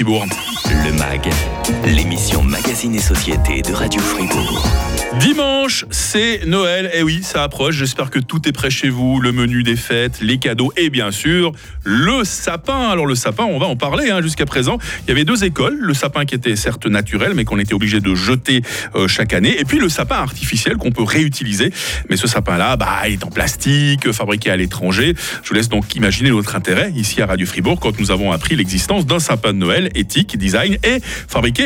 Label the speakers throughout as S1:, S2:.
S1: Le MAG, l'émission Magazine et Société de Radio Fribourg.
S2: Dimanche, c'est Noël. Et oui, ça approche. J'espère que tout est prêt chez vous. Le menu des fêtes, les cadeaux et bien sûr le sapin. Alors le sapin, on va en parler. Hein. Jusqu'à présent, il y avait deux écoles. Le sapin qui était certes naturel, mais qu'on était obligé de jeter euh, chaque année. Et puis le sapin artificiel qu'on peut réutiliser. Mais ce sapin-là, bah, il est en plastique, fabriqué à l'étranger. Je vous laisse donc imaginer notre intérêt ici à Radio Fribourg quand nous avons appris l'existence d'un sapin de Noël éthique, design et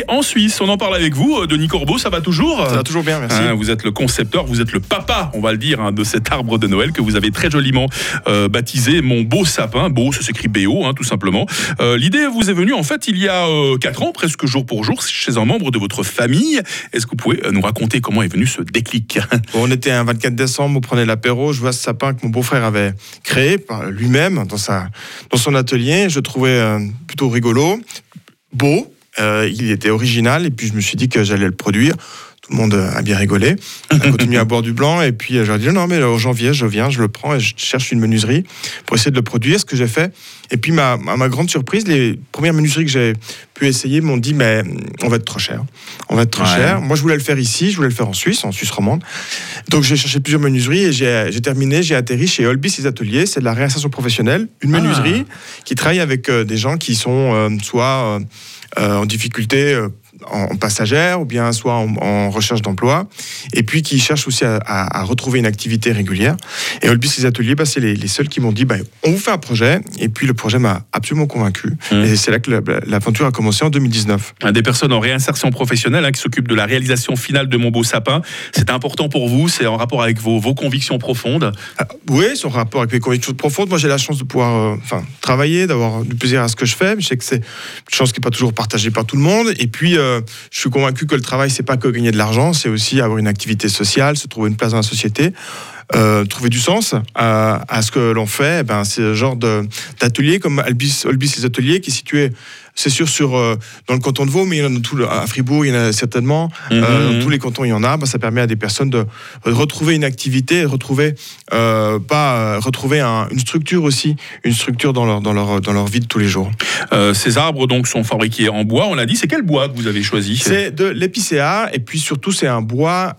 S2: en Suisse. On en parle avec vous, euh, Denis Corbeau. Ça va toujours
S3: Ça va toujours bien, merci.
S2: Hein, vous êtes le concepteur, vous êtes le papa, on va le dire, hein, de cet arbre de Noël que vous avez très joliment euh, baptisé Mon beau sapin. Beau, ça s'écrit BO, hein, tout simplement. Euh, L'idée vous est venue en fait il y a euh, 4 ans, presque jour pour jour, chez un membre de votre famille. Est-ce que vous pouvez nous raconter comment est venu ce déclic?
S3: On était un 24 décembre, on prenait l'apéro, je vois ce sapin que mon beau-frère avait créé par lui-même dans, sa, dans son atelier. Je trouvais plutôt rigolo, beau, il était original, et puis je me suis dit que j'allais le produire. Le monde a bien rigolé. On a continué à boire du blanc, et puis euh, j'ai dit non, mais en janvier, je viens, je le prends et je cherche une menuiserie pour essayer de le produire, ce que j'ai fait. Et puis, ma, à ma grande surprise, les premières menuiseries que j'ai pu essayer m'ont dit mais on va être trop cher. On va être trop
S2: Ouais.
S3: cher. Moi, je voulais le faire ici, je voulais le faire en Suisse, en Suisse romande. Donc, j'ai cherché plusieurs menuiseries et j'ai terminé, j'ai atterri chez Olbis et Ateliers. C'est de la réinsertion professionnelle, une
S2: Ah.
S3: menuiserie qui travaille avec euh, des gens qui sont euh, soit euh, euh, en difficulté. En passagère ou bien soit en, en recherche d'emploi et puis qui cherchent aussi à, à- à retrouver une activité régulière et Olbis les ateliers bah, c'est les, les seuls qui m'ont dit bah, on vous fait un projet et puis le projet m'a absolument convaincu
S2: Mmh.
S3: et c'est là que la- l'aventure a commencé en 2019
S2: Des personnes en réinsertion professionnelle hein, qui s'occupent de la réalisation finale de Mon beau sapin. C'est important pour vous, c'est en rapport avec vos, vos convictions profondes.
S3: Ah, Oui, son rapport avec mes convictions profondes. Moi, j'ai la chance de pouvoir euh, travailler, d'avoir du plaisir à ce que je fais. Je sais que c'est une chance qui n'est pas toujours partagée par tout le monde. Et puis, euh, je suis convaincu que le travail, c'est pas que gagner de l'argent, c'est aussi avoir une activité sociale, se trouver une place dans la société. euh, trouver du sens à, ce que l'on fait, Eh ben, c'est le genre d'atelier comme Albis, Olbis les ateliers qui est situé, c'est sûr, sur, euh, dans le canton de Vaud, mais il y en a dans tout le- à Fribourg, il y en a certainement. Euh,
S2: Mhm.
S3: dans tous les cantons, il y en a. Bah, ça permet à des personnes de retrouver une activité, de retrouver euh, pas retrouver un- une structure aussi, une structure dans leur dans leur dans leur vie de tous les jours.
S2: Ces arbres donc sont fabriqués en bois. On l'a dit. C'est quel bois que vous avez choisi?
S3: C'est de l'épicéa et puis surtout c'est un bois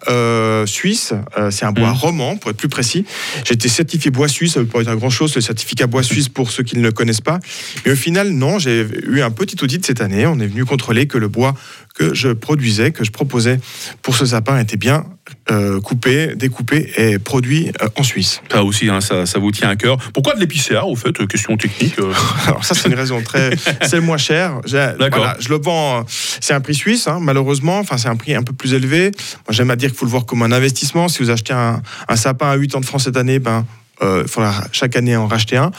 S3: suisse. C'est un bois
S2: Mhm.
S3: roman pour être plus précis. J'ai été certifié bois suisse. Ça veut pas dire grand chose le certificat bois suisse pour ceux qui ne le connaissent pas. Mais au final non, j'ai eu un petit audit cette année. On est venu contrôler que le bois que je produisais, que je proposais pour ce sapin était bien euh, coupé, découpé et produit euh, en Suisse.
S2: Ça aussi, hein, ça, ça vous tient à cœur. Pourquoi de l'épicéa, au fait Question technique. euh.
S3: Alors ça c'est une raison très, c'est le moins cher.
S2: D'accord.
S3: voilà, je le vends, euh, c'est un prix suisse hein, malheureusement. Enfin c'est un prix un peu plus élevé. Moi j'aime à dire qu'il faut le voir comme un investissement. Si vous achetez un, un sapin à 8 ans de francs cette année, ben euh, il faudra chaque année en racheter un.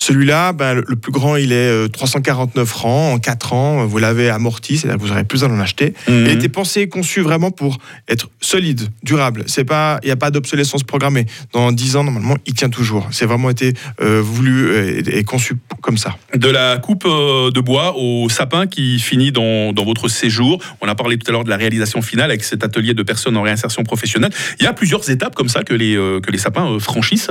S3: Celui-là, ben, le, plus grand, il est euh, 349 francs en 4 ans. Vous l'avez amorti, c'est-à-dire que vous aurez plus besoin d'en acheter.
S2: Mhm.
S3: Il a été pensé et conçu vraiment pour être solide, durable. C'est pas, il n'y a pas d'obsolescence programmée. Dans 10 ans, normalement, il tient toujours. C'est vraiment été euh, voulu euh, et, et conçu comme ça.
S2: De la coupe euh, de bois au sapin qui finit dans, dans votre séjour. On a parlé tout à l'heure de la réalisation finale avec cet atelier de personnes en réinsertion professionnelle. Il y a plusieurs étapes comme ça que les, euh, que les sapins euh, franchissent.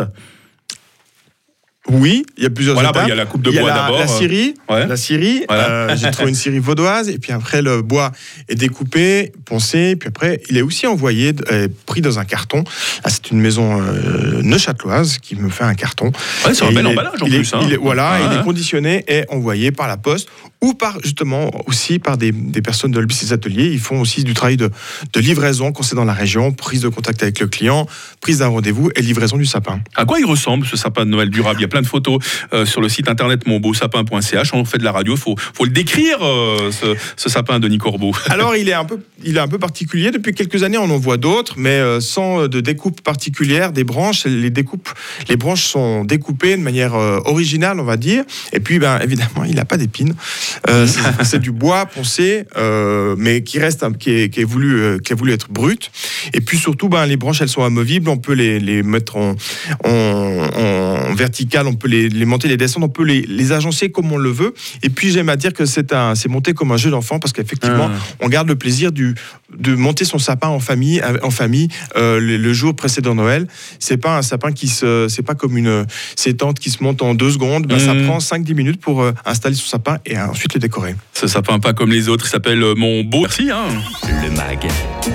S3: Oui, il y a plusieurs
S2: Voilà, bah,
S3: étapes.
S2: il y a la coupe de bois d'abord.
S3: La
S2: euh,
S3: scierie,
S2: ouais.
S3: la scierie.
S2: Voilà.
S3: euh, J'ai trouvé une scierie vaudoise et puis après le bois est découpé, poncé, puis après il est aussi envoyé, euh, pris dans un carton. Là, c'est une maison euh, neuchâteloise qui me fait un carton.
S2: Ouais, c'est un bel emballage en
S3: il est-
S2: plus. hein.
S3: il est- voilà, il
S2: Ouais.
S3: est conditionné et envoyé par la poste ou par justement aussi par des, des personnes de l'Olbis ateliers. Ils font aussi du travail de, de livraison quand c'est dans la région, prise de contact avec le client, prise d'un rendez-vous et livraison du sapin.
S2: À quoi il ressemble ce sapin de Noël durable? Il y a plein de photos euh, sur le site internet monbeausapin.ch. On fait de la radio, faut, faut le décrire, euh, ce, ce sapin de Denis Corbeau.
S3: Alors il est un peu, il est un peu particulier. Depuis quelques années, on en voit d'autres, mais euh, sans de découpe particulière des branches. Les découpes, les branches sont découpées de manière originale, on va dire. Et puis, ben évidemment, il n'a pas d'épines. C'est- du bois poncé, mais qui reste, qui est, qui est voulu, qui a voulu être brut. Et puis surtout, ben les branches, elles sont amovibles. On peut les, les mettre en, en, en vertical, on peut les, les monter, les descendre, on peut les, les agencer comme on le veut. Et puis j'aime à dire que c'est un, c'est monté comme un jeu d'enfant parce qu'effectivement,
S2: Ah.
S3: on garde le plaisir du, de monter son sapin en famille, en famille euh, le, le jour précédent Noël. C'est pas un sapin qui se, c'est pas comme une ces tentes qui se montent en deux secondes. Ben, Ça
S2: Mhm.
S3: prend 5-10 minutes pour euh, installer son sapin et ensuite le décorer.
S2: Ce sapin pas comme les autres, il s'appelle euh, Mon Beau. Merci. Hein.
S1: Le MAG,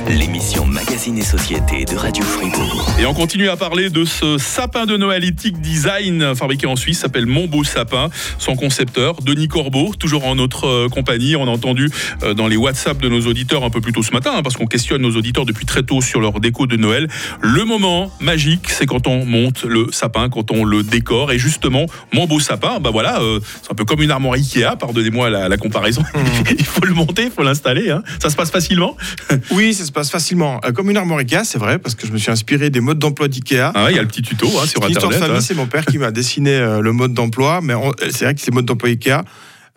S1: l'émission Magazine et Société de Radio Fribourg.
S2: Et on continue à parler de ce sapin de Noël éthique design fabriqué en Suisse, s'appelle Mon Beau Sapin. Son concepteur, Denis Corbeau, toujours en notre euh, compagnie. On a entendu euh, dans les WhatsApp de nos auditeurs un peu plus tôt ce matin, hein, parce qu'on questionne nos auditeurs depuis très tôt sur leur déco de Noël. Le moment magique, c'est quand on monte le sapin, quand on le décore. Et justement, Mon Beau Sapin, bah voilà, euh, c'est un peu comme une armoire Ikea, pardonnez-moi la, la comparaison. il faut le monter, il faut l'installer. hein. Ça se passe facilement.
S3: Oui, ça se passe facilement. Euh, comme une armoire Ikea, c'est vrai, parce que je me suis inspiré des modes d'emploi d'Ikea.
S2: Ah il y a le petit tuto hein, sur Internet.
S3: famille,
S2: hein.
S3: c'est mon père qui m'a dessiné euh, le mode d'emploi, mais on- c'est vrai que ces modes d'emploi Ikea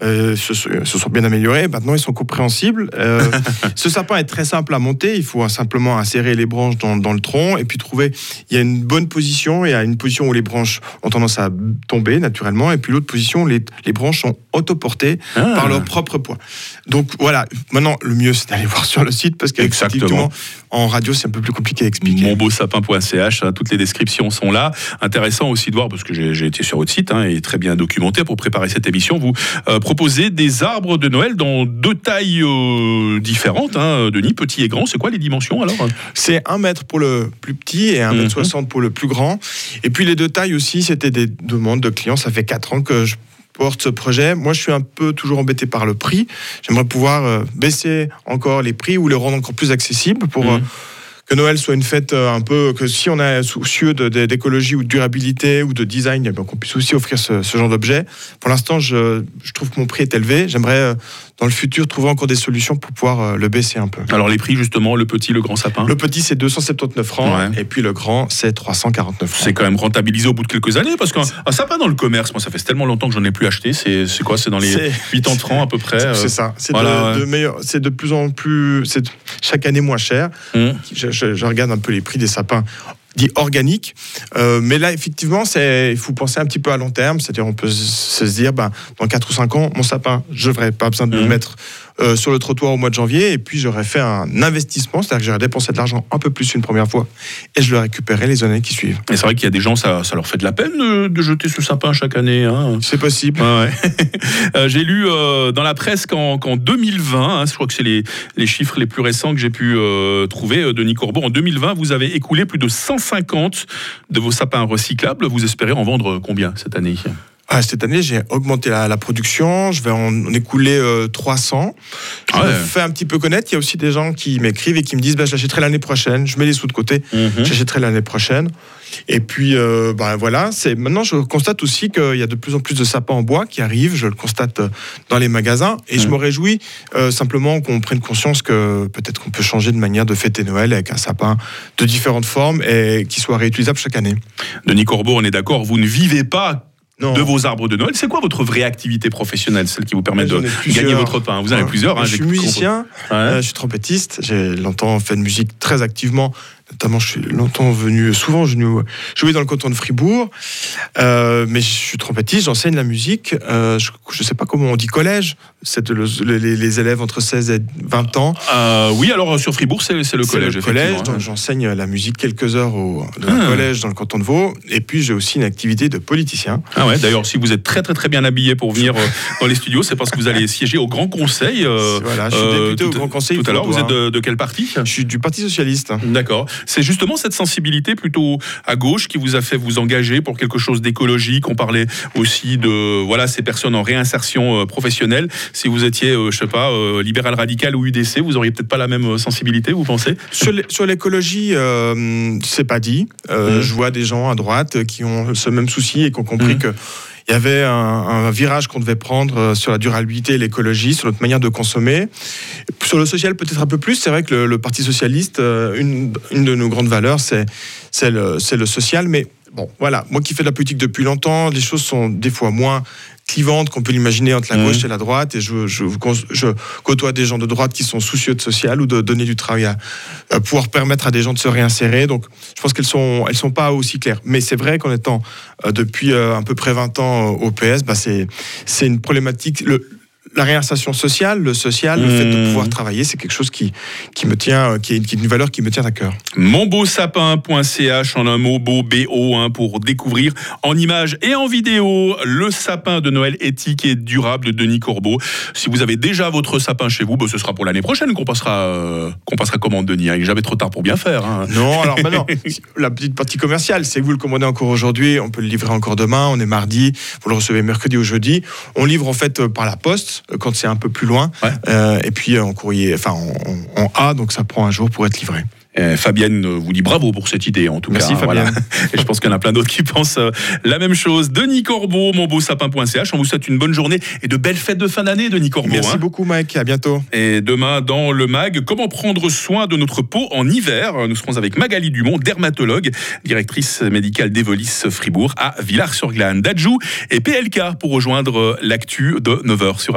S3: euh, se, se- sont bien améliorés. Maintenant, ils sont compréhensibles. Euh, ce sapin est très simple à monter. Il faut simplement insérer les branches dans, dans le tronc et puis trouver. Il y a une bonne position. Il y a une position où les branches ont tendance à tomber naturellement, et puis l'autre position, où les, les branches sont autoportées
S2: Ah.
S3: par leur propre poids. Donc voilà. Maintenant, le mieux, c'est d'aller voir sur le site parce qu'effectivement, en radio, c'est un peu plus compliqué à expliquer.
S2: monbeausapin.ch, hein, toutes les descriptions sont là. Intéressant aussi de voir, parce que j'ai j'ai été sur votre site hein, et très bien documenté pour préparer cette émission, vous euh, proposez des arbres de Noël dans deux tailles euh, différentes, hein, Denis, petit et grand. C'est quoi les dimensions alors?
S3: C'est un mètre pour le plus petit et un
S2: Mhm.
S3: mètre soixante pour le plus grand. Et puis les deux tailles aussi, c'était des demandes de clients. Ça fait quatre ans que je porte ce projet. Moi, je suis un peu toujours embêté par le prix. J'aimerais pouvoir euh, baisser encore les prix ou les rendre encore plus accessibles pour
S2: Mhm.
S3: euh, que Noël soit une fête euh, un peu que si on est soucieux d'écologie ou de durabilité ou de design, eh bien, qu'on puisse aussi offrir ce, ce genre d'objet. Pour l'instant, je, je trouve que mon prix est élevé. J'aimerais euh, dans le futur trouver encore des solutions pour pouvoir euh, le baisser un peu.
S2: Alors les prix justement, le petit, le grand sapin.
S3: Le petit, c'est 279 francs.
S2: Ouais.
S3: Et puis le grand, c'est 349 francs.
S2: C'est quand même rentabilisé au bout de quelques années parce qu'un un sapin dans le commerce, moi ça fait tellement longtemps que j'en ai plus acheté. C'est quoi? C'est dans les
S3: C'est-
S2: 80 francs à peu près.
S3: C'est ça. C'est
S2: voilà,
S3: de,
S2: ouais.
S3: de de plus en plus. Chaque année moins cher. Je, je- je regarde un peu les prix des sapins dits organiques. Euh, mais là, effectivement, c'est, il faut penser un petit peu à long terme. C'est-à-dire, on peut se dire, ben, dans 4 ou 5 ans, mon sapin, je n'aurais pas besoin de le
S2: Mhm.
S3: mettre euh, sur le trottoir au mois de janvier. Et puis, j'aurais fait un investissement. C'est-à-dire que j'aurais dépensé de l'argent un peu plus une première fois. Et je le récupérerai les années qui suivent.
S2: Et c'est vrai qu'il y a des gens, ça, ça leur fait de la peine de, de jeter ce sapin chaque année. hein.
S3: C'est possible.
S2: Ouais. Euh, j'ai lu euh, dans la presse qu'en qu'en 2020, hein, je crois que c'est les, les chiffres les plus récents que j'ai pu trouver, Denis Corbeau, en 2020, vous avez écoulé plus de 150 de vos sapins recyclables. Vous espérez en vendre combien cette année?
S3: Ah, cette année, j'ai augmenté la, la production. Je vais en, en écouler euh, 300. Je
S2: ouais.
S3: me fais un petit peu connaître. Il y a aussi des gens qui m'écrivent et qui me disent bah, j'achèterai l'année prochaine. Je mets les sous de côté.
S2: Mhm.
S3: J'achèterai l'année prochaine. Et puis, euh, bah, voilà. C'est maintenant, je constate aussi qu'il y a de plus en plus de sapins en bois qui arrivent. Je le constate euh, dans les magasins. Et je me réjouis euh, simplement qu'on prenne conscience que peut-être qu'on peut changer de manière de fêter Noël avec un sapin de différentes formes et qui soit réutilisable chaque année.
S2: Denis Corbeau, on est d'accord, vous ne vivez pas
S3: Non.
S2: de vos arbres de Noël. C'est quoi votre vraie activité professionnelle, celle qui vous permet de
S3: ai plusieurs.
S2: gagner votre pain Vous en avez
S3: Ouais.
S2: plusieurs. hein,
S3: je suis musicien. Euh, je suis trompettiste, j'ai longtemps fait de musique très activement, notamment je suis longtemps venu, souvent venu jouer dans le canton de Fribourg, Euh, mais je suis trompettiste, j'enseigne la musique, Euh, je ne sais pas comment on dit collège, c'est le- le- les, les élèves entre 16 et 20 ans.
S2: Euh, oui, alors sur Fribourg, c'est le collège.
S3: le collège,
S2: hein.
S3: j'enseigne la musique quelques heures au dans
S2: Ah.
S3: un collège dans le canton de Vaud, et puis j'ai aussi une activité de politicien.
S2: Ah ouais, d'ailleurs, si vous êtes très très très bien habillé pour venir dans les studios, c'est parce que vous allez siéger au Grand Conseil.
S3: voilà, je suis député au Grand Conseil.
S2: Tout à l'heure, vous êtes de, de quel parti?
S3: Je suis du Parti Socialiste.
S2: D'accord. C'est justement cette sensibilité plutôt à gauche qui vous a fait vous engager pour quelque chose d'écologique. On parlait aussi de voilà ces personnes en réinsertion euh, professionnelle. Si vous étiez, euh, je sais pas, euh, libéral radical ou UDC, vous auriez peut-être pas la même sensibilité, vous pensez?
S3: Sur l'é- sur l'écologie, euh, c'est pas dit. Euh,
S2: Mhm.
S3: Je vois des gens à droite qui ont ce même souci et qui ont compris
S2: Mhm.
S3: que il y avait un, un virage qu'on devait prendre euh, sur la durabilité et l'écologie, sur notre manière de consommer. Sur le social, peut-être un peu plus. C'est vrai que le, le Parti socialiste, euh, une, une de nos grandes valeurs, c'est le, le social. Mais bon, voilà, moi qui fais de la politique depuis longtemps, les choses sont des fois moins clivante qu'on peut l'imaginer entre la
S2: Mhm.
S3: gauche et la droite. Et je, je, je côtoie des gens de droite qui sont soucieux de social ou de donner du travail à, à pouvoir permettre à des gens de se réinsérer. Donc, je pense qu'elles sont, elles sont pas aussi claires. Mais c'est vrai qu'en étant euh, depuis euh, à peu près 20 ans euh, au PS, bah, c'est, c'est une problématique. Le, la réinsertion sociale, le social, le fait de
S2: Mhm.
S3: pouvoir travailler, c'est quelque chose qui, qui me tient, euh, qui est, qui est une valeur qui me tient à cœur.
S2: Monbeausapin.ch en un mot, beau, B-O, hein, pour découvrir en images et en vidéo le sapin de Noël éthique et durable de Denis Corbeau. Si vous avez déjà votre sapin chez vous, bah, ce sera pour l'année prochaine qu'on passera, euh, qu'on passera commande, Denis. hein. Il n'est jamais trop tard pour bien faire. hein.
S3: Non, alors maintenant, la petite partie commerciale, c'est que vous le commandez encore aujourd'hui, on peut le livrer encore demain, on est mardi, vous le recevez mercredi ou jeudi. On livre en fait euh, par la poste quand c'est un peu plus loin,
S2: Ouais.
S3: Euh, et puis euh, en courrier, enfin en, en A, donc ça prend un jour pour être livré.
S2: Euh, Fabienne vous dit bravo pour cette idée, en tout
S3: Merci,
S2: cas. hein,
S3: Fabienne.
S2: voilà. Et je pense qu'il y en a plein d'autres qui pensent la même chose. Denis Corbeau, monbeausapin.ch. On vous souhaite une bonne journée et de belles fêtes de fin d'année, Denis Corbeau.
S3: Merci
S2: hein.
S3: beaucoup, Mike, à bientôt.
S2: Et demain, dans le MAG, comment prendre soin de notre peau en hiver? Nous serons avec Magali Dumont, dermatologue, directrice médicale d'Evolis Fribourg à Villars-sur-Glane. Dadjou et PLK pour rejoindre l'actu de 9h sur